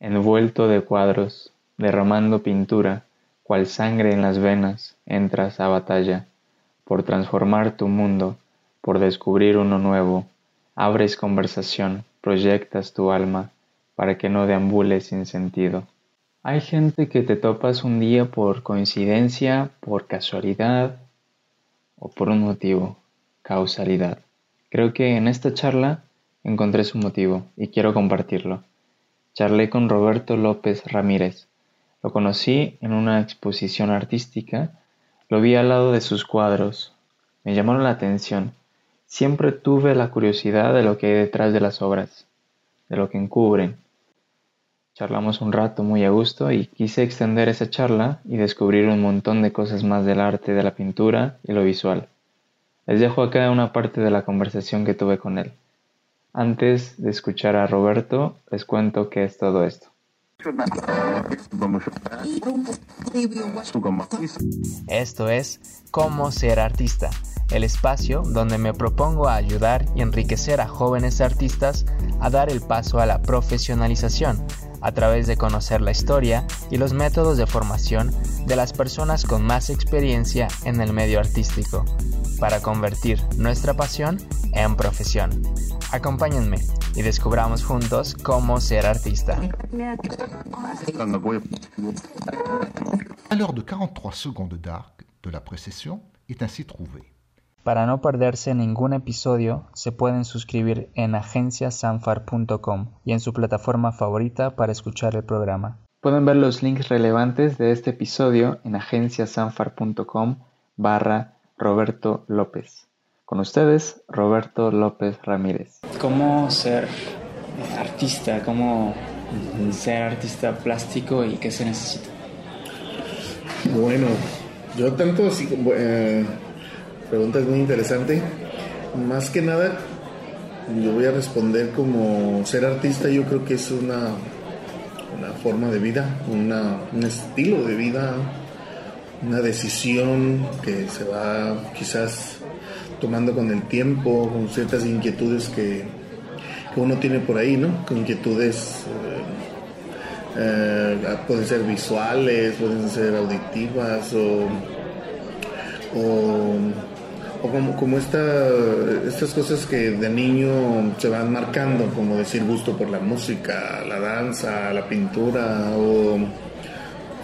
envuelto de cuadros, derramando pintura, cual sangre en las venas, entras a batalla, por transformar tu mundo, por descubrir uno nuevo, abres conversación, proyectas tu alma, para que no deambules sin sentido. Hay gente que te topas un día por coincidencia, por casualidad o por un motivo, causalidad. Creo que en esta charla encontré su motivo y quiero compartirlo. Charlé con Roberto López Ramírez. Lo conocí en una exposición artística, lo vi al lado de sus cuadros. Me llamaron la atención. Siempre tuve la curiosidad de lo que hay detrás de las obras, de lo que encubren, Charlamos un rato muy a gusto y quise extender esa charla y descubrir un montón de cosas más del arte de la pintura y lo visual. Les dejo acá una parte de la conversación que tuve con él. Antes de escuchar a Roberto, les cuento qué es todo esto. Esto es Cómo ser artista, el espacio donde me propongo a ayudar y enriquecer a jóvenes artistas a dar el paso a la profesionalización a través de conocer la historia y los métodos de formación de las personas con más experiencia en el medio artístico, para convertir nuestra pasión en profesión. Acompáñenme y descubramos juntos cómo ser artista. À l'heure de 43 secondes d'arc de la précession est ainsi trouvée. Para no perderse ningún episodio, se pueden suscribir en agenciasanfar.com y en su plataforma favorita para escuchar el programa. Pueden ver los links relevantes de este episodio en agenciasanfar.com barra Roberto López. Con ustedes, Roberto López Ramírez. ¿Cómo ser artista? ¿Cómo ser artista plástico y qué se necesita? Bueno, yo tanto así como... Eh, pregunta es muy interesante. Más que nada, yo voy a responder como ser artista, yo creo que es una, una forma de vida, una, un estilo de vida, una decisión que se va quizás tomando con el tiempo, con ciertas inquietudes que, uno tiene por ahí, ¿no? Con inquietudes eh, eh, pueden ser visuales, pueden ser auditivas o, o o como, como estas cosas que de niño se van marcando, como decir gusto por la música, la danza, la pintura, o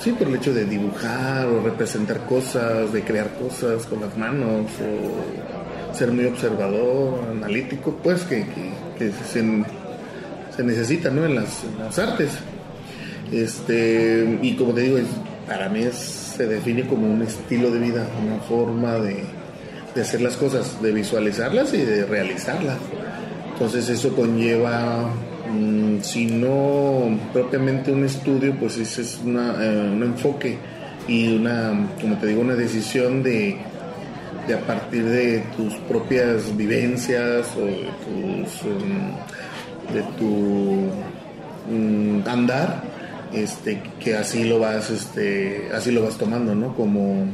sí, por el hecho de dibujar o representar cosas, de crear cosas con las manos, o ser muy observador, analítico, pues que, se, necesita ¿no? en, las, artes. Este, y como te digo, para mí se define como un estilo de vida, una forma de hacer las cosas, de visualizarlas y de realizarlas. Entonces eso conlleva, mm, si no propiamente un estudio, pues es una, eh, un enfoque y una, como te digo, una decisión de, de a partir de tus propias vivencias o de, tus, mm, de tu mm, andar, este, que así lo vas, este, así lo vas tomando, ¿no? Como,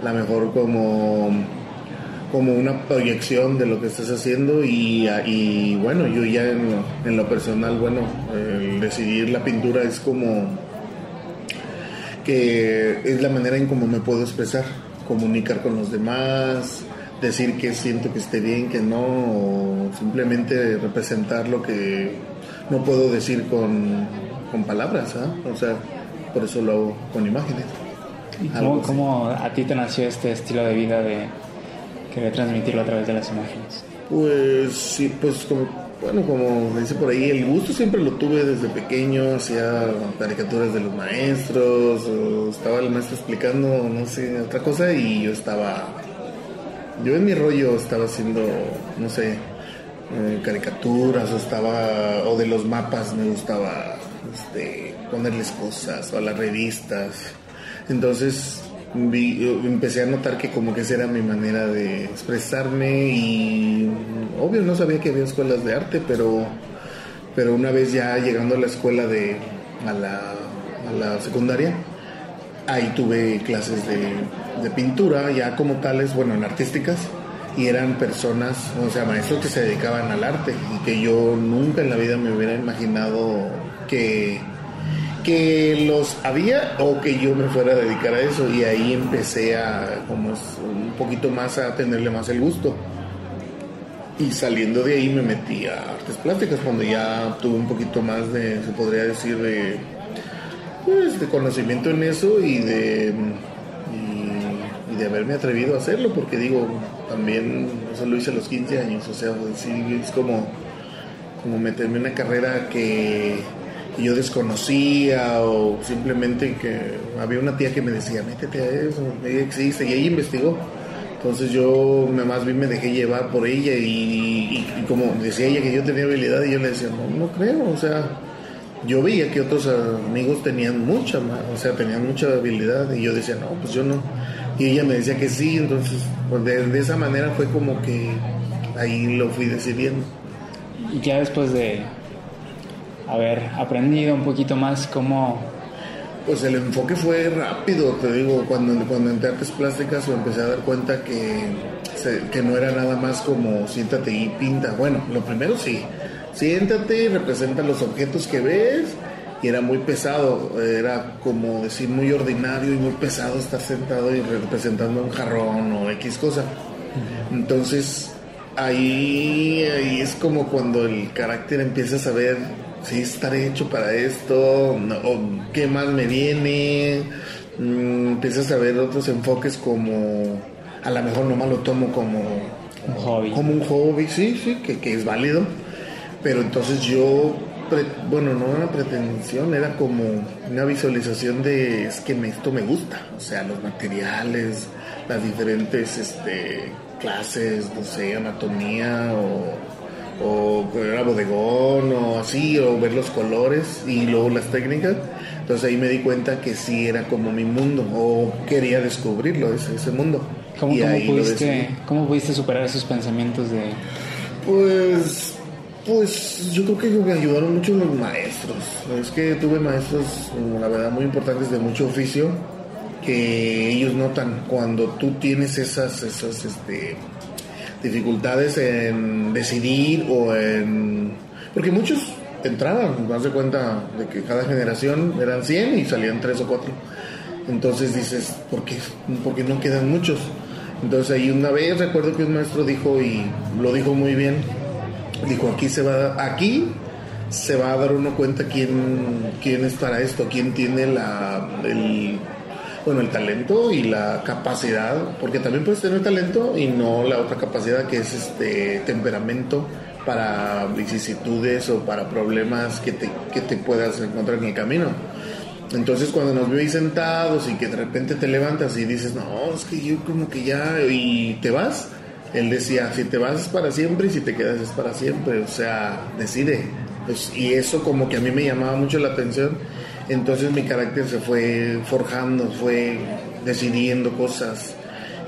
a lo mejor como como una proyección de lo que estás haciendo y, bueno, yo ya en lo, personal, bueno, el decidir la pintura es como que es la manera en cómo me puedo expresar, comunicar con los demás, decir que siento que esté bien, que no, o simplemente representar lo que no puedo decir con, palabras, ¿ah? o sea, por eso lo hago con imágenes. cómo a ti te nació este estilo de vida de Quería transmitirlo a través de las imágenes. Pues sí, pues como, bueno, como dice por ahí, el gusto siempre lo tuve desde pequeño, hacía caricaturas de los maestros, estaba el maestro explicando, no sé, otra cosa y yo estaba, yo en mi rollo estaba haciendo, no sé, eh, caricaturas o estaba, o de los mapas me gustaba este, ponerles cosas o a las revistas. Entonces empecé a notar que como que esa era mi manera de expresarme y obvio no sabía que había escuelas de arte, pero, pero una vez ya llegando a la escuela de, a la, a la secundaria, ahí tuve clases de, pintura, ya como tales, bueno, en artísticas, y eran personas, o sea, maestros que se dedicaban al arte y que yo nunca en la vida me hubiera imaginado que que los había o que yo me fuera a dedicar a eso y ahí empecé a como un poquito más a tenerle más el gusto. Y saliendo de ahí me metí a artes plásticas cuando ya tuve un poquito más de se podría decir de pues de conocimiento en eso y de y, de haberme atrevido a hacerlo porque digo también eso lo hice a los 15 años o sea es como como meterme en una carrera que yo desconocía o simplemente que había una tía que me decía, métete a eso, ella existe, y ella investigó. Entonces yo más bien me dejé llevar por ella y, como decía ella que yo tenía habilidad y yo le decía, no, no creo, o sea, yo veía que otros amigos tenían mucha o sea, tenían mucha habilidad y yo decía, no, pues yo no. Y ella me decía que sí, entonces pues de, esa manera fue como que ahí lo fui decidiendo. Ya después de haber aprendido un poquito más cómo... Pues el enfoque fue rápido, te digo, cuando, cuando entré a artes plásticas me empecé a dar cuenta que, que no era nada más como siéntate y pinta. Bueno, lo primero sí, siéntate y representa los objetos que ves y era muy pesado, era como decir muy ordinario y muy pesado estar sentado y representando un jarrón o X cosa. Entonces ahí, ahí es como cuando el carácter empieza a saber si estaré hecho para esto, o qué más me viene, mm, empiezas a ver otros enfoques como, a lo mejor nomás lo tomo como un hobby. Como un hobby, sí, sí, que, que es válido, pero entonces yo, bueno, no una pretensión, era como una visualización de, es que esto me gusta, o sea, los materiales, las diferentes este, clases, no sé, anatomía o o era bodegón o así, o ver los colores y luego las técnicas. Entonces ahí me di cuenta que sí era como mi mundo o quería descubrirlo, ese, ese mundo. ¿Cómo, pudiste, ¿Cómo pudiste superar esos pensamientos de...? Pues, pues yo creo que me ayudaron mucho los maestros. Es que tuve maestros, la verdad, muy importantes de mucho oficio que ellos notan cuando tú tienes esas, esas, este, dificultades en decidir o en... Porque muchos entraban, más de cuenta de que cada generación eran 100 y salían 3 o 4. Entonces dices, ¿por qué, Porque no quedan muchos? Entonces ahí una vez recuerdo que un maestro dijo, y lo dijo muy bien, dijo, aquí se va, aquí se va a dar uno cuenta quién, quién es para esto, quién tiene la, el bueno, el talento y la capacidad, porque también puedes tener talento y no la otra capacidad que es este temperamento para vicisitudes o para problemas que te, que te puedas encontrar en el camino. Entonces cuando nos ahí sentados y que de repente te levantas y dices, no, es que yo como que ya, y te vas, él decía, si te vas es para siempre y si te quedas es para siempre, o sea, decide. Pues, y eso como que a mí me llamaba mucho la atención entonces mi carácter se fue forjando, fue decidiendo cosas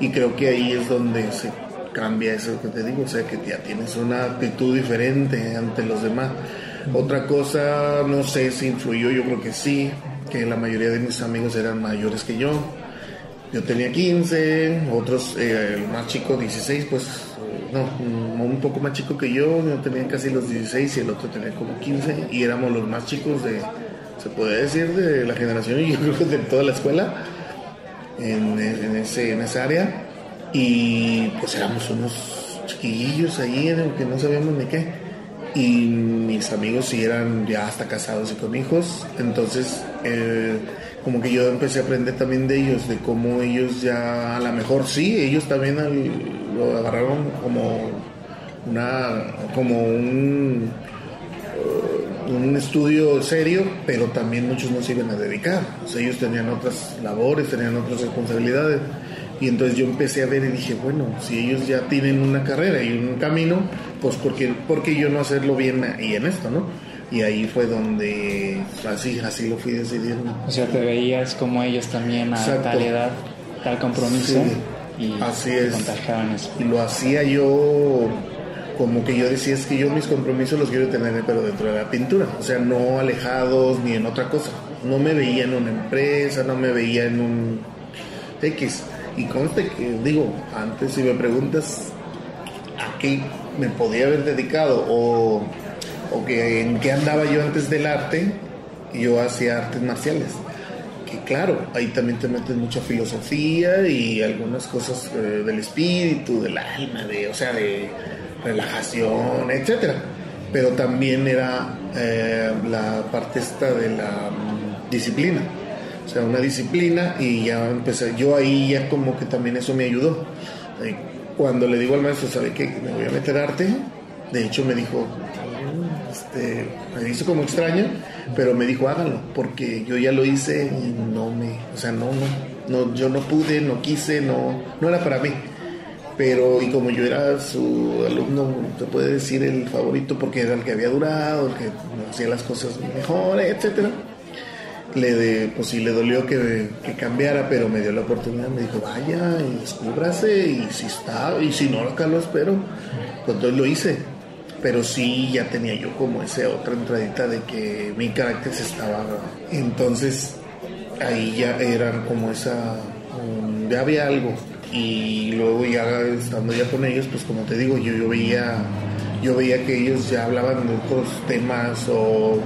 y creo que ahí es donde se cambia eso que te digo, o sea que ya tienes una actitud diferente ante los demás. Otra cosa, no sé si influyó, yo creo que sí, que la mayoría de mis amigos eran mayores que yo. Yo tenía 15, otros, eh, el más chico 16, pues no, un poco más chico que yo, yo tenía casi los 16 y el otro tenía como 15 y éramos los más chicos de, se puede decir, de la generación y yo creo que de toda la escuela en, ese, en esa área. Y pues éramos unos chiquillos ahí, que no sabíamos ni qué. Y mis amigos sí eran ya hasta casados y con hijos. Entonces, como que yo empecé a aprender también de ellos, de cómo ellos ya, a lo mejor sí, ellos también lo agarraron como una, como un un estudio serio, pero también muchos no se iban a dedicar. O sea, ellos tenían otras labores, tenían otras responsabilidades. Y entonces yo empecé a ver y dije, bueno, si ellos ya tienen una carrera y un camino, pues ¿por qué, yo no hacerlo bien y en esto, no? Y ahí fue donde así, así lo fui decidiendo. O sea, te veías como ellos también a tal edad, tal compromiso. Y así es. Y lo hacía yo como que yo decía, es que yo mis compromisos los quiero tener, pero dentro de la pintura, o sea, no alejados ni en otra cosa. No me veía en una empresa, no me veía en un X. Y conste que, digo, antes si me preguntas a qué me podía haber dedicado o, o que en qué andaba yo antes del arte, yo hacía artes marciales. Que claro, ahí también te metes mucha filosofía y algunas cosas eh, del espíritu, del alma, de, o sea, de relajación, etcétera. Pero también era eh, la parte esta de la mm, disciplina. O sea, una disciplina y ya empecé, yo ahí ya como que también eso me ayudó. Eh, cuando le digo al maestro, ¿sabe qué? Me voy a meter arte. De hecho me dijo, este, me hizo como extraño, pero me dijo hágalo, porque yo ya lo hice y no me, o sea, no, no, no, yo no pude, no quise, no, no era para mí. Pero, y como yo era su alumno, te puede decir el favorito porque era el que había durado, el que hacía las cosas mejor, etcétera. Le de, pues sí le dolió que, que, cambiara, pero me dio la oportunidad, me dijo, vaya y descúbrase, y si está, y si no, acá lo espero. Pues entonces lo hice. Pero sí ya tenía yo como esa otra entradita de que mi carácter se estaba entonces ahí ya eran como esa um, ya había algo y luego ya estando ya con ellos pues como te digo yo, yo veía yo veía que ellos ya hablaban de otros temas o,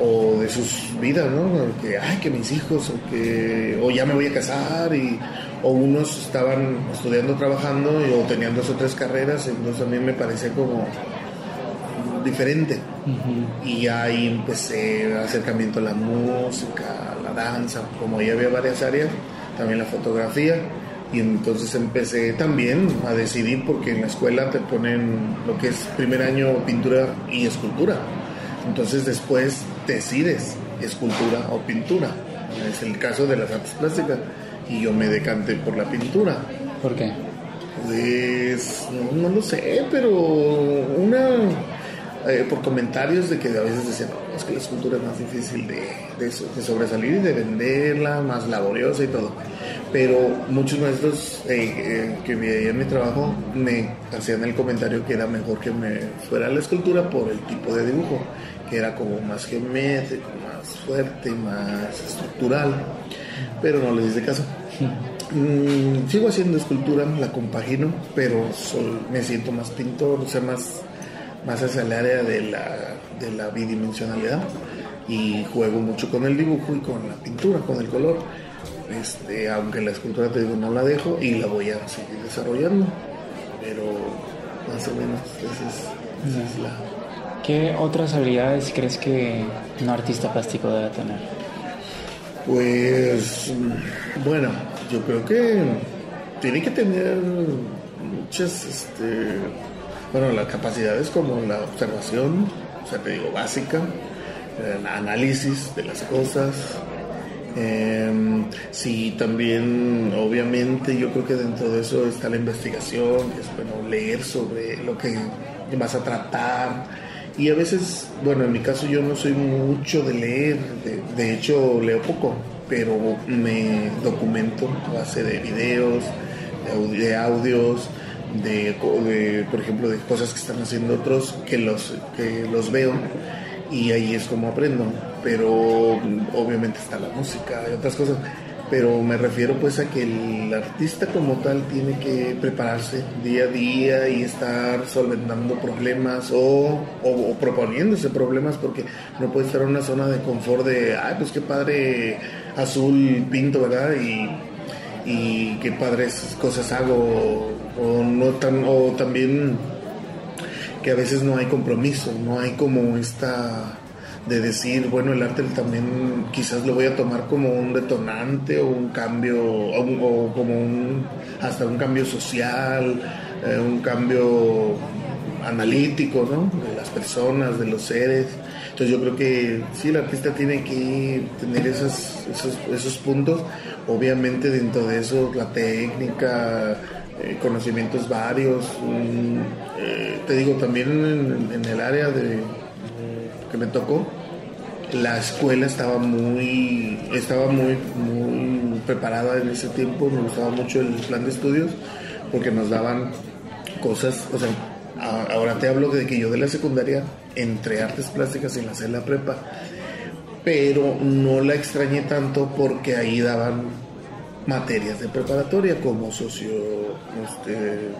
o de sus vidas no que ay que mis hijos o que o ya me voy a casar y o unos estaban estudiando trabajando y, o tenían dos o tres carreras entonces a mí me parecía como diferente. Y ahí empecé acercamiento a la música, a la danza, como ya había varias áreas, también la fotografía. Y entonces empecé también a decidir, porque en la escuela te ponen lo que es primer año pintura y escultura. Entonces después decides escultura o pintura. Es el caso de las artes plásticas. Y yo me decanté por la pintura. ¿Por qué? Pues no, no lo sé, pero una eh, por comentarios de que a veces decían, es que la escultura es más difícil de, de, sobresalir y de venderla, más laboriosa y todo. Pero muchos maestros eh, eh, que veían mi trabajo me hacían el comentario que era mejor que me fuera la escultura por el tipo de dibujo, que era como más geométrico, más fuerte, más estructural, pero no les hice caso. Mm, sigo haciendo escultura, la compagino, pero me siento más pintor, o sea, más más hacia el área de la, de la bidimensionalidad y juego mucho con el dibujo y con la pintura, con el color. Este, aunque la escultura te digo no la dejo y la voy a seguir desarrollando, pero más o menos esa es, la... ¿Qué otras habilidades crees que un artista plástico debe tener? Pues bueno, yo creo que tiene que tener muchas este, bueno, las capacidades como la observación, o sea, te digo, básica, el análisis de las cosas. Eh, sí, también, obviamente, yo creo que dentro de eso está la investigación, es bueno leer sobre lo que vas a tratar. Y a veces, bueno, en mi caso yo no soy mucho de leer, de, de hecho leo poco, pero me documento a base de videos, de audios, de, por ejemplo, de cosas que están haciendo otros que los, que los veo y ahí es como aprendo. Pero obviamente está la música y otras cosas. Pero me refiero pues a que el artista como tal tiene que prepararse día a día y estar solventando problemas o, o, proponiéndose problemas porque no puede estar en una zona de confort de, ay, pues qué padre azul pinto, ¿verdad? Y, y qué padres cosas hago o no tan o también que a veces no hay compromiso, no hay como esta de decir, bueno, el arte también quizás lo voy a tomar como un detonante o un cambio, o, como un, hasta un cambio social, eh, un cambio analítico, ¿no? De las personas, de los seres. Entonces yo creo que sí, el artista tiene que tener esos, esos puntos. Obviamente dentro de eso la técnica, eh, conocimientos varios. Eh, te digo, también en, el área de, que me tocó, la escuela estaba muy, estaba muy, muy preparada en ese tiempo, me gustaba mucho el plan de estudios porque nos daban cosas, o sea, ahora te hablo de que yo de la secundaria entre artes plásticas la la prepa, pero no la extrañé tanto porque ahí daban materias de preparatoria como socio, este,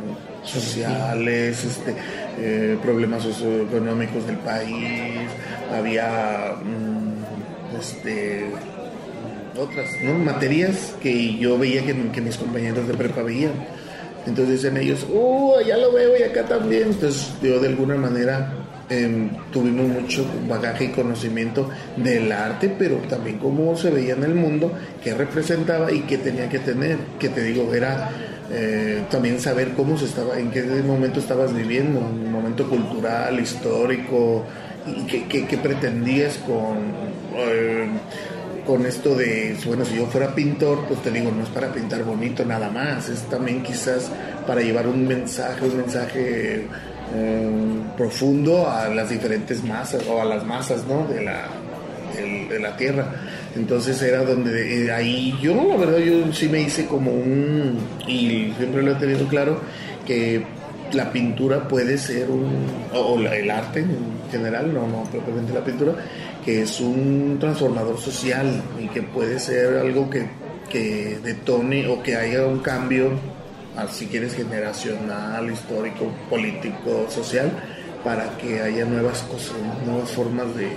sociales, este, eh, problemas socioeconómicos del país, había, mm, este, otras ¿no? materias que yo veía que, mis compañeros de prepa veían. Entonces dicen ellos, ¡uh! Ya lo veo y acá también. Entonces yo de alguna manera em, tuvimos mucho bagaje y conocimiento del arte, pero también cómo se veía en el mundo, qué representaba y qué tenía que tener. Que te digo, era eh, también saber cómo se estaba, en qué momento estabas viviendo, un momento cultural, histórico, y qué, qué, pretendías con... Eh, con esto de, bueno, si yo fuera pintor, pues te digo, no es para pintar bonito nada más, es también quizás para llevar un mensaje, un mensaje eh, profundo a las diferentes masas o a las masas, ¿no? De la, de, la tierra. Entonces era donde ahí yo, la verdad, yo sí me hice como un, y siempre lo he tenido claro, que la pintura puede ser un, o, el arte en general, no, no propiamente la pintura, que es un transformador social y que puede ser algo que, que detone o que haya un cambio, si quieres, generacional, histórico, político, social, para que haya nuevas cosas, nuevas formas de,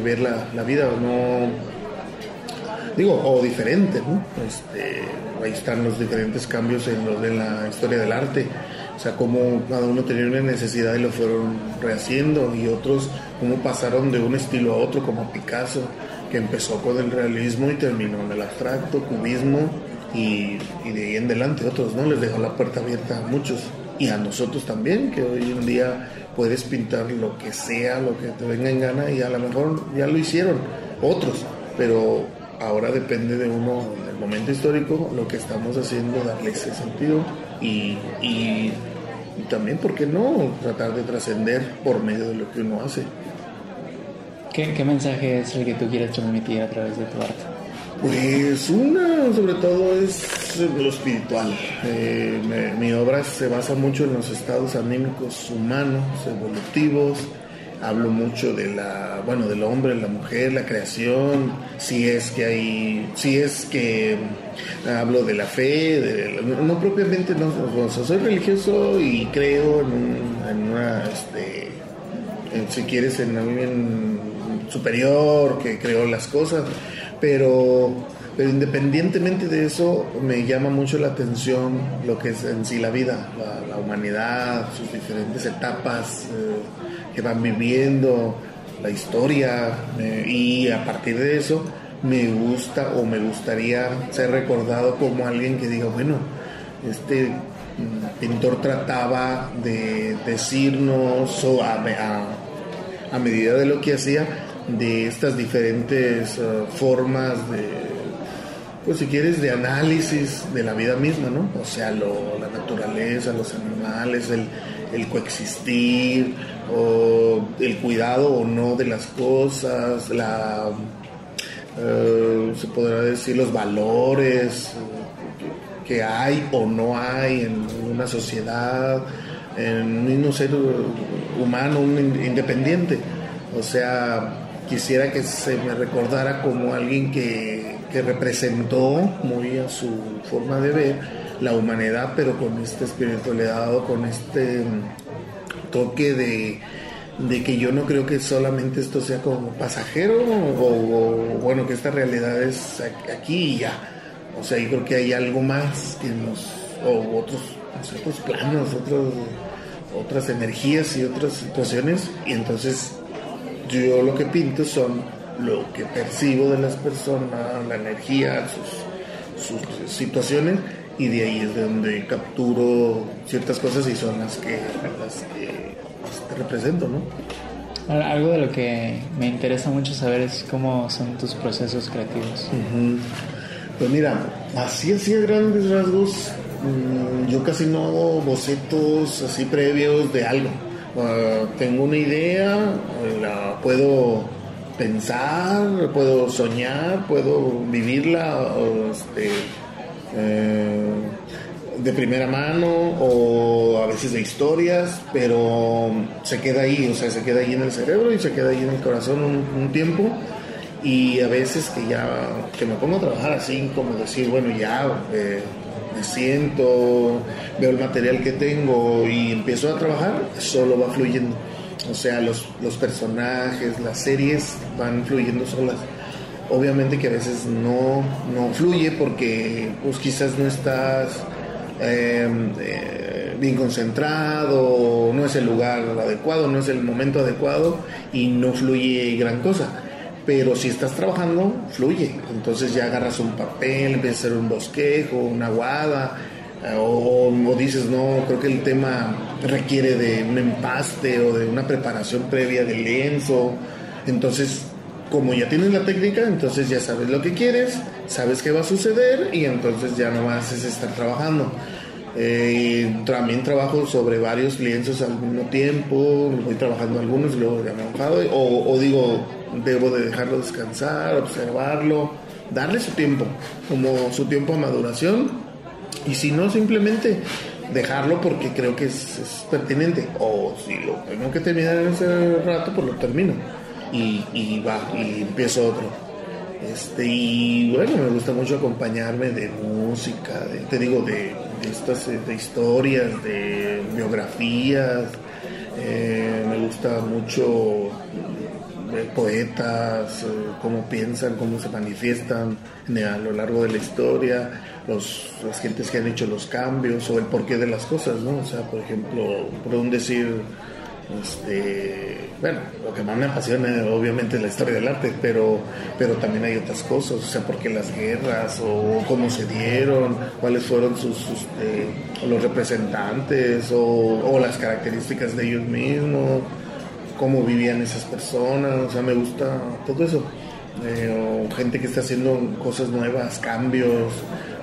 ver la, la, vida, no digo, o diferente, ¿no? Este, ahí están los diferentes cambios en, de la historia del arte o sea, cómo cada uno tenía una necesidad y lo fueron rehaciendo y otros cómo pasaron de un estilo a otro, como Picasso, que empezó con el realismo y terminó en el abstracto, cubismo y, de ahí en adelante otros, ¿no? Les dejó la puerta abierta a muchos y a nosotros también, que hoy en día puedes pintar lo que sea, lo que te venga en gana y a lo mejor ya lo hicieron otros, pero ahora depende de uno, en el momento histórico, lo que estamos haciendo, darle ese sentido y, y también, ¿por qué no? Tratar de trascender por medio de lo que uno hace. ¿Qué, ¿Qué, mensaje es el que tú quieres transmitir a través de tu arte? Pues una, sobre todo, es lo espiritual. Eh, mi obra se basa mucho en los estados anímicos humanos, evolutivos, hablo mucho de la, bueno, del hombre, la mujer, la creación, si es que hay, si es que hablo de la fe, no propiamente, no, soy religioso y creo en, una, este, si quieres, en alguien superior que creó las cosas, pero, pero independientemente de eso, me llama mucho la atención lo que es en sí la vida, la, humanidad, sus diferentes etapas. Eh, que van viviendo, la historia, y a partir de eso me gusta o me gustaría ser recordado como alguien que diga, bueno, este mm, pintor trataba de decirnos a, a, medida de lo que hacía de estas diferentes uh, formas de pues si quieres de análisis de la vida misma no o sea lo, la naturaleza los animales el, el coexistir o el cuidado o no de las cosas, la, eh, se podrá decir los valores que hay o no hay en una sociedad, en un ser humano, un independiente. O sea, quisiera que se me recordara como alguien que, que representó muy a su forma de ver la humanidad, pero con este espiritualidad o con este toque de, que yo no creo que solamente esto sea como pasajero o, bueno, que esta realidad es aquí y ya. O sea, yo creo que hay algo más que nos, o otros, otros planos, otros, otras energías y otras situaciones. Y entonces yo lo que pinto son lo que percibo de las personas, la energía, sus, sus situaciones y de ahí es de donde capturo ciertas cosas y son las que, las que te represento, ¿no? Algo de lo que me interesa mucho saber es cómo son tus procesos creativos. Pues mira, así así a grandes rasgos, mm, yo casi no hago bocetos así previos de algo. Ah, tengo una idea, la puedo pensar, puedo soñar, puedo vivirla, este, eh, de primera mano o a veces de historias, pero se queda ahí, o sea, se queda ahí en el cerebro y se queda ahí en el corazón un, tiempo. Y a veces que ya, que me pongo a trabajar así, como decir, bueno, ya eh, me siento, veo el material que tengo y empiezo a trabajar, solo va fluyendo. O sea, los, los personajes, las series van fluyendo solas obviamente que a veces no, no fluye porque pues quizás no estás em, eh, bien concentrado, no es el lugar adecuado, no es el momento adecuado y no fluye gran cosa. Pero si estás trabajando, fluye. Entonces ya agarras un papel, empiezas a hacer un bosquejo, una guada, eh, o, o, dices, no, creo que el tema requiere de un empaste o de una preparación previa de lienzo. Entonces como ya tienes la técnica, entonces ya sabes lo que quieres, sabes qué va a suceder y entonces ya no más es estar trabajando. Eh, también trabajo sobre varios lienzos al mismo tiempo, voy trabajando algunos, luego ya me enfado, o, o digo, debo de dejarlo descansar, observarlo, darle su tiempo, como su tiempo a maduración, y si no, simplemente dejarlo porque creo que es, pertinente, o si lo tengo que terminar en ese rato, pues lo termino y, va, y empiezo otro. Este, y bueno, me gusta mucho acompañarme de música, te digo, de, estas eh, de historias, de biografías. Eh, me gusta mucho poetas, eh, cómo piensan, cómo se manifiestan a lo largo de la historia, los, las gentes que han hecho los cambios o el porqué de las cosas, ¿no? O sea, por ejemplo, por un decir, este, bueno, lo que más me apasiona obviamente es la historia del arte, pero, pero también hay otras cosas, o sea, porque las guerras o cómo se dieron, cuáles fueron sus, este, los representantes o, las características de ellos mismos, cómo vivían esas personas, o sea, me gusta todo eso. Eh, o gente que está haciendo cosas nuevas, cambios,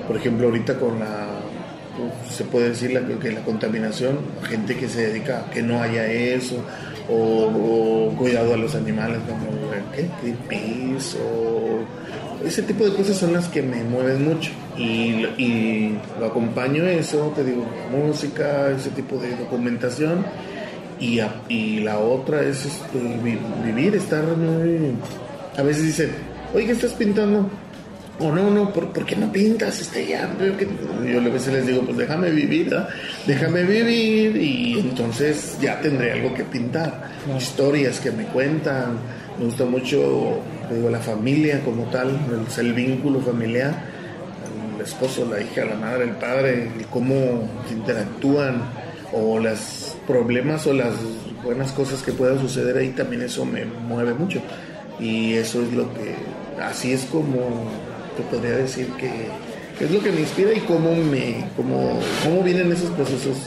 por ejemplo, ahorita con la se puede decir la, que la contaminación, gente que se dedica a que no haya eso, o, cuidado a los animales, como ¿qué? Greenpeace, o ese tipo de cosas son las que me mueven mucho. Y, y lo acompaño eso, te digo, música, ese tipo de documentación. Y, y la otra es este, vivir, estar muy... A veces dicen, oye, ¿qué estás pintando? o no, no, ¿por, ¿por, qué no pintas? Este, ya, yo a veces les digo, pues déjame vivir, déjame vivir y entonces ya tendré algo que pintar. Historias que me cuentan, me gusta mucho, digo, la familia como tal, el, el vínculo familiar, el esposo, la hija, la madre, el padre, cómo interactúan o los problemas o las buenas cosas que puedan suceder ahí, también eso me mueve mucho. Y eso es lo que, así es como te podría decir que, es lo que me inspira y cómo me cómo, cómo vienen esos procesos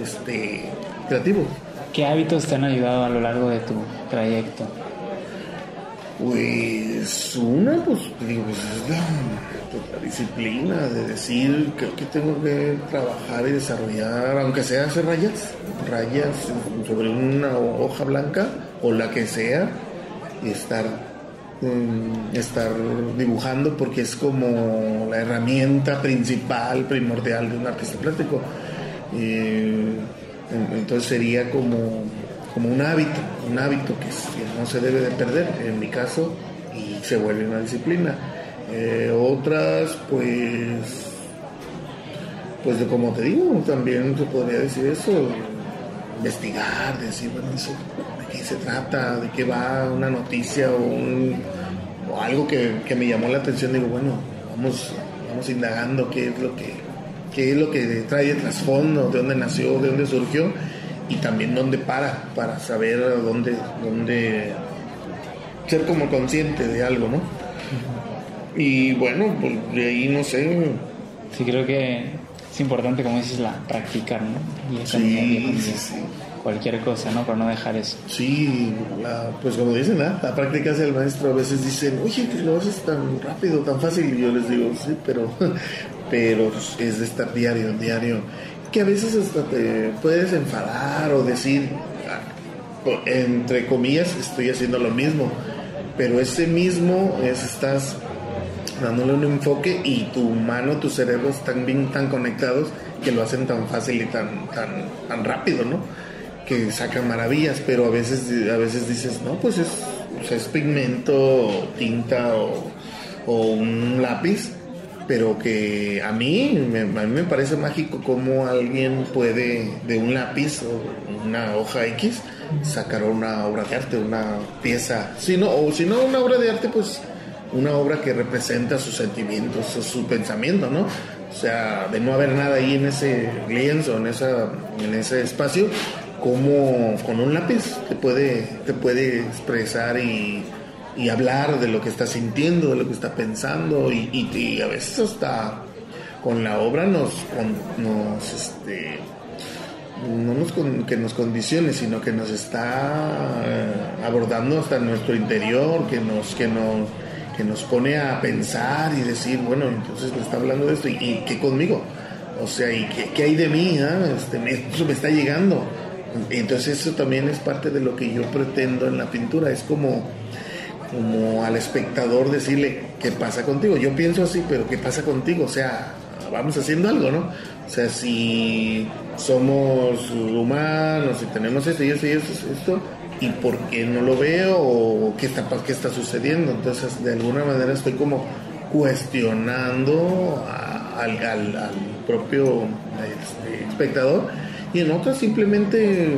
este, creativos. ¿Qué hábitos te han ayudado a lo largo de tu trayecto? Pues una, pues digo, pues es la, disciplina de decir que, tengo que trabajar y desarrollar, aunque sea hacer rayas, rayas sobre una hoja blanca o la que sea, y estar estar dibujando porque es como la herramienta principal, primordial de un artista plástico. entonces sería como, como un hábito, un hábito que, no se debe de perder, en mi caso, y se vuelve una disciplina. Eh, otras, pues, pues de como te digo, también se podría decir eso, investigar, decir, bueno, eso, de qué se trata, de qué va una noticia o, un, algo que, que, me llamó la atención, digo, bueno, vamos, vamos indagando qué es lo que, qué es lo que trae de trasfondo, de dónde nació, de dónde surgió y también dónde para, para saber dónde, dónde ser como consciente de algo, ¿no? Y bueno, pues de ahí no sé. Sí, creo que es importante, como dices, la practicar, ¿no? Y sí, sí, sí. Cualquier cosa, ¿no? Para no dejar eso. Sí, pues como dicen, ¿no? la práctica hace el maestro. A veces dicen, oye, que lo haces tan rápido, tan fácil. Y yo les digo, sí, pero, pero es de estar diario, diario. Que a veces hasta te puedes enfadar o decir, ah, entre comillas, estoy haciendo lo mismo. Pero ese mismo es, estás dándole un enfoque y tu mano, tu cerebro están bien tan conectados que lo hacen tan fácil y tan, tan, tan rápido, ¿no? Que sacan maravillas, pero a veces, a veces dices, no, pues es, es pigmento, tinta o, un lápiz, pero que a mí, me, a mí me parece mágico cómo alguien puede de un lápiz o una hoja X sacar una obra de arte, una pieza, si no, o si no una obra de arte, pues una obra que representa sus sentimientos, su, su pensamiento, ¿no? O sea, de no haber nada ahí en ese lienzo, en, esa, en ese espacio, como con un lápiz te puede, te puede expresar y, y hablar de lo que está sintiendo, de lo que está pensando, y, a veces hasta con la obra nos, con- nos este, no nos con- que nos condicione, sino que nos está eh, abordando hasta nuestro interior, que nos, que nos, que nos pone a pensar y decir, bueno, entonces me está hablando de esto, ¿y, qué conmigo? O sea, ¿y qué, qué hay de mí? ah? Este, me- esto me está llegando. Entonces eso también es parte de lo que yo pretendo en la pintura, es como, como al espectador decirle, ¿qué pasa contigo? Yo pienso así, pero ¿qué pasa contigo? O sea, vamos haciendo algo, ¿no? O sea, si somos humanos y tenemos esto y esto y esto, esto ¿y por qué no lo veo? ¿O qué está, qué está sucediendo? Entonces, de alguna manera estoy como cuestionando al, al- al propio este, espectador y en otras simplemente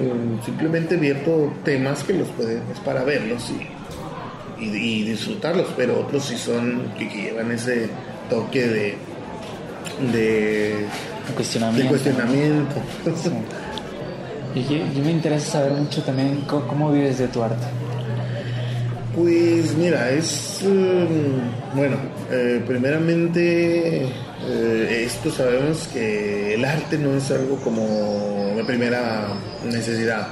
simplemente vierto temas que los pueden es para verlos y, y, y disfrutarlos, pero otros sí son que, que llevan ese toque de de, cuestionamiento. de cuestionamiento. Sí. Y yo, yo me interesa saber mucho también cómo, cómo vives de tu arte. Pues mira, es mm, bueno, eh, primeramente eh, esto sabemos que el arte no es algo como de primera necesidad.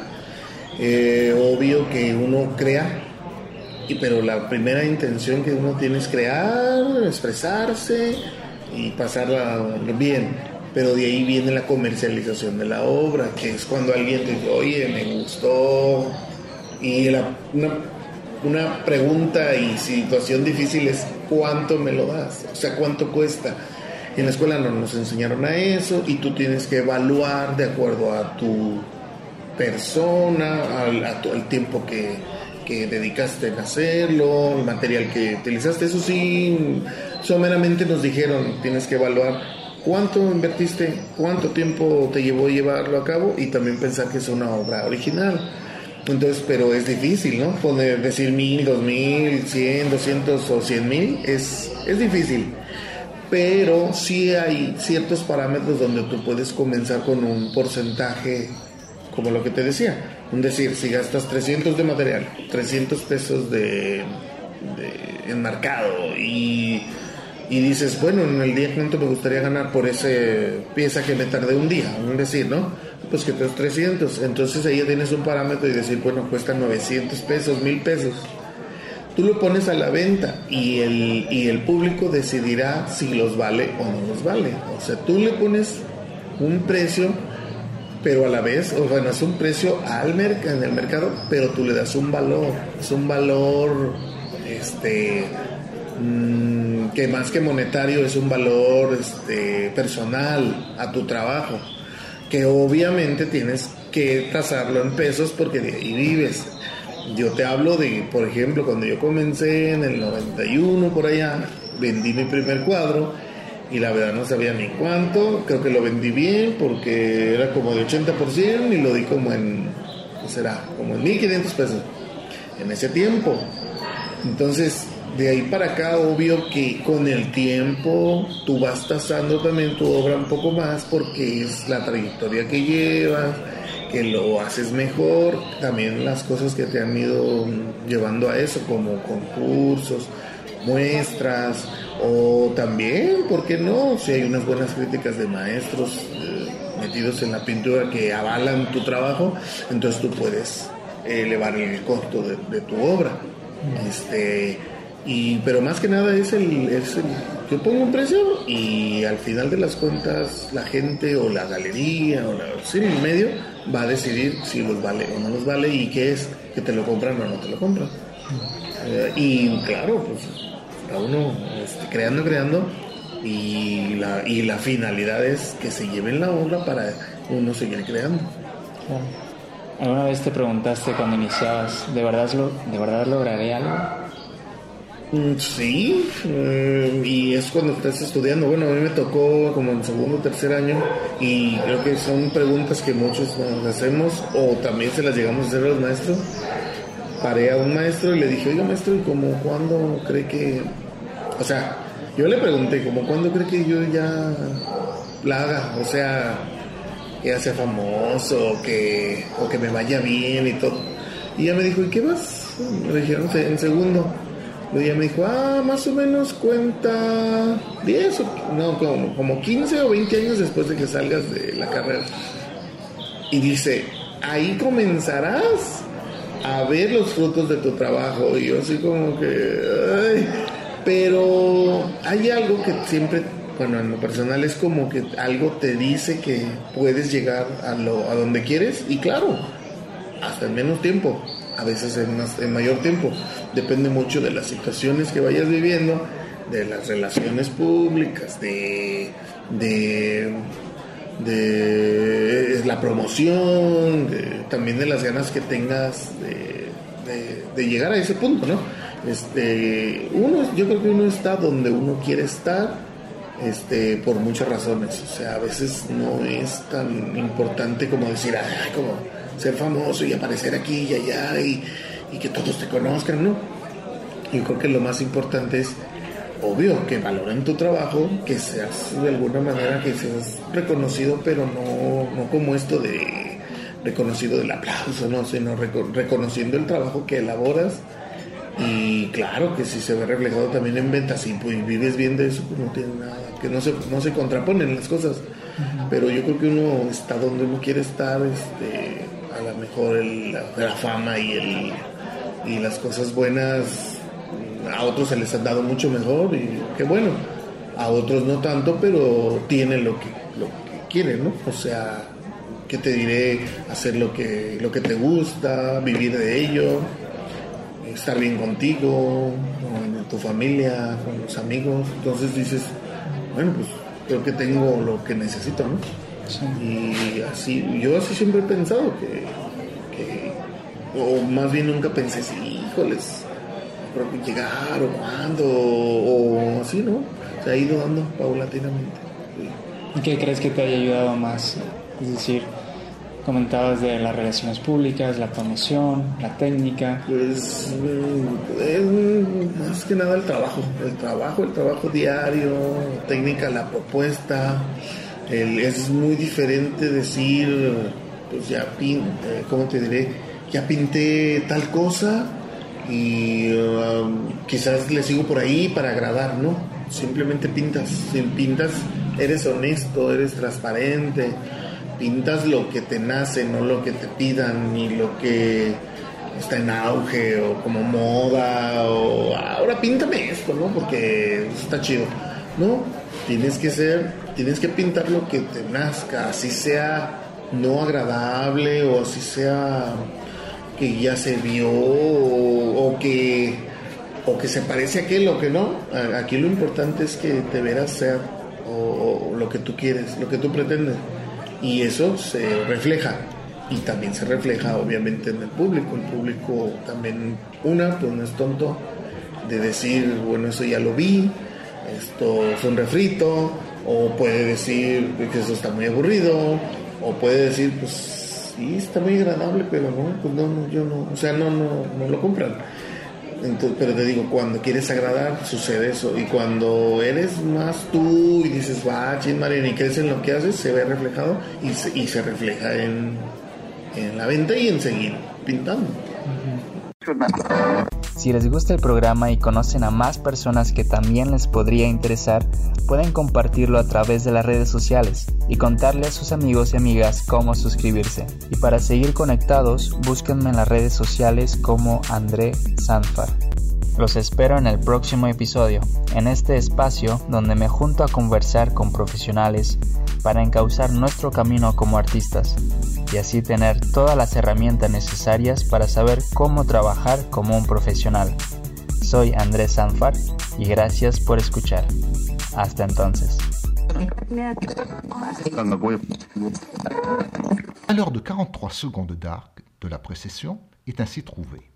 Eh, obvio que uno crea, y, pero la primera intención que uno tiene es crear, expresarse y pasarla bien. Pero de ahí viene la comercialización de la obra, que es cuando alguien te dice, oye, me gustó. Y la- una, una pregunta y situación difícil es, ¿cuánto me lo das? O sea, ¿cuánto cuesta? En la escuela no nos enseñaron a eso y tú tienes que evaluar de acuerdo a tu persona, al, al tiempo que, que dedicaste en hacerlo, el material que utilizaste. Eso sí, someramente nos dijeron, tienes que evaluar cuánto invertiste, cuánto tiempo te llevó llevarlo a cabo y también pensar que es una obra original. Entonces, pero es difícil, ¿no? Poner, decir mil, dos mil, cien, doscientos o cien mil es, es difícil. Pero sí hay ciertos parámetros donde tú puedes comenzar con un porcentaje, como lo que te decía. Un decir, si gastas 300 de material, 300 pesos de, de enmarcado y, y dices, bueno, en el día cuánto me gustaría ganar por esa pieza que me tardé un día, un decir, ¿no? Pues que te das 300. Entonces ahí tienes un parámetro y decir, bueno, cuesta 900 pesos, 1000 pesos. Tú lo pones a la venta y el, y el público decidirá si los vale o no los vale. O sea, tú le pones un precio, pero a la vez, o bueno, es un precio al merc en el mercado, pero tú le das un valor. Es un valor, este, mm, que más que monetario es un valor este, personal a tu trabajo, que obviamente tienes que tasarlo en pesos porque de ahí vives. Yo te hablo de, por ejemplo, cuando yo comencé en el 91 por allá, vendí mi primer cuadro y la verdad no sabía ni cuánto, creo que lo vendí bien porque era como de 80% y lo di como en, ¿qué será? Como en 1500 pesos en ese tiempo. Entonces, de ahí para acá, obvio que con el tiempo tú vas tasando también tu obra un poco más porque es la trayectoria que llevas, que lo haces mejor, también las cosas que te han ido llevando a eso, como concursos, muestras, o también, ¿por qué no? Si hay unas buenas críticas de maestros eh, metidos en la pintura que avalan tu trabajo, entonces tú puedes elevar el costo de, de tu obra. Este, y, pero más que nada es el, es el, yo pongo un precio y al final de las cuentas la gente o la galería o la, sí, el medio va a decidir si los vale o no los vale y qué es que te lo compran o no te lo compran. Eh, y claro, pues a uno este, creando, creando y la, y la finalidad es que se lleven la obra para uno seguir creando. Claro. ¿Alguna vez te preguntaste cuando iniciabas, ¿de verdad, lo, ¿de verdad lograré algo? Mm, Sí, eh, y es cuando estás estudiando. Bueno, a mí me tocó como en segundo o tercer año y creo que son preguntas que muchos nos hacemos o también se las llegamos a hacer a los maestros. Paré a un maestro y le dije, oiga maestro, ¿y como cuándo cree que O sea, yo le pregunté, como, ¿cuándo cree que yo ya la haga? O sea, ya sea famoso, o que, o que me vaya bien y todo. Y ella me dijo, ¿y qué vas? Me dijeron en segundo. Y ella me dijo, ah, más o menos cuenta 10, no, como, como 15 o 20 años después de que salgas de la carrera. Y dice, ahí comenzarás a ver los frutos de tu trabajo. Y yo así como que, pero hay algo que siempre, bueno, en lo personal es como que algo te dice que puedes llegar a, lo, a donde quieres y claro, hasta en menos tiempo a veces en, en mayor tiempo. Depende mucho de las situaciones que vayas viviendo, de las relaciones públicas, de, de, de la promoción, también de las ganas que tengas de, de, llegar a ese punto, ¿no? Este, uno, yo creo que uno está donde uno quiere estar, este, por muchas razones. O sea, a veces no es tan importante como decir, ay, como ser famoso y aparecer aquí y allá y, que todos te conozcan, ¿no? Yo creo que lo más importante es, obvio, que valoren tu trabajo, que seas de alguna manera, que seas reconocido, pero no, no como esto de reconocido del aplauso, ¿no? Sino reconociendo el trabajo que elaboras. Y claro que si se ve reflejado también en ventas y pues vives bien de eso, pues no tiene nada, que no se, no se contraponen las cosas. Pero yo creo que uno está donde uno quiere estar, este, a lo mejor el, la, fama y, el, y las cosas buenas a otros se les han dado mucho mejor y qué bueno, a otros no tanto, pero tienen lo que, lo que quieren, ¿no? O sea, que te diré hacer lo que, lo que te gusta, vivir de ello, estar bien contigo, con tu familia, con los amigos, entonces dices, bueno, pues creo que tengo lo que necesito, ¿no? Y así, yo así siempre he pensado que, o más bien nunca pensé, sí, híjoles, llegar o cuándo, o así, ¿no? Se ha ido dando paulatinamente. ¿Y qué crees que te haya ayudado más? Es decir, comentabas de las relaciones públicas, la promoción, la técnica. Pues es más que nada el trabajo, el trabajo, el trabajo diario, técnica, la propuesta, es muy diferente decir, pues ya pinté, eh, ¿cómo te diré? Ya pinté tal cosa y um, quizás le sigo por ahí para agradar, ¿no? Simplemente pintas, pintas, eres honesto, eres transparente, pintas lo que te nace, no lo que te pidan, ni lo que está en auge o como moda o ahora píntame esto, ¿no? Porque está chido. No, tienes que ser, tienes que pintar lo que te nazca, así sea no agradable o así sea que ya se vio o, que o que se parece a aquel o que no. Aquí lo importante es que te verás ser o, lo que tú quieres, lo que tú pretendes. Y eso se refleja. Y también se refleja obviamente en el público. El público también, una, pues no es tonto de decir, bueno, eso ya lo vi, esto fue un refrito, o puede decir que eso está muy aburrido, o puede decir, pues sí, está muy agradable, pero no, pues no, yo no, o sea, no, no, no lo compran. Entonces, pero te digo, cuando quieres agradar, sucede eso. Y cuando eres más tú y dices, va, chin, Mariana, y crees en lo que haces, se ve reflejado y se, y se refleja en, en la venta y en seguir pintando. Si les gusta el programa y conocen a más personas que también les podría interesar, pueden compartirlo a través de las redes sociales y contarle a sus amigos y amigas cómo suscribirse. Y para seguir conectados, búsquenme en las redes sociales como André Sanfar. Los espero en el próximo episodio, en este espacio donde me junto a conversar con profesionales para encauzar nuestro camino como artistas y así tener todas las herramientas necesarias para saber cómo trabajar como un profesional. Soy Andrés Sanfar y gracias por escuchar. Hasta entonces. À l'heure de 43 secondes d'arc de la précession est ainsi trouvée.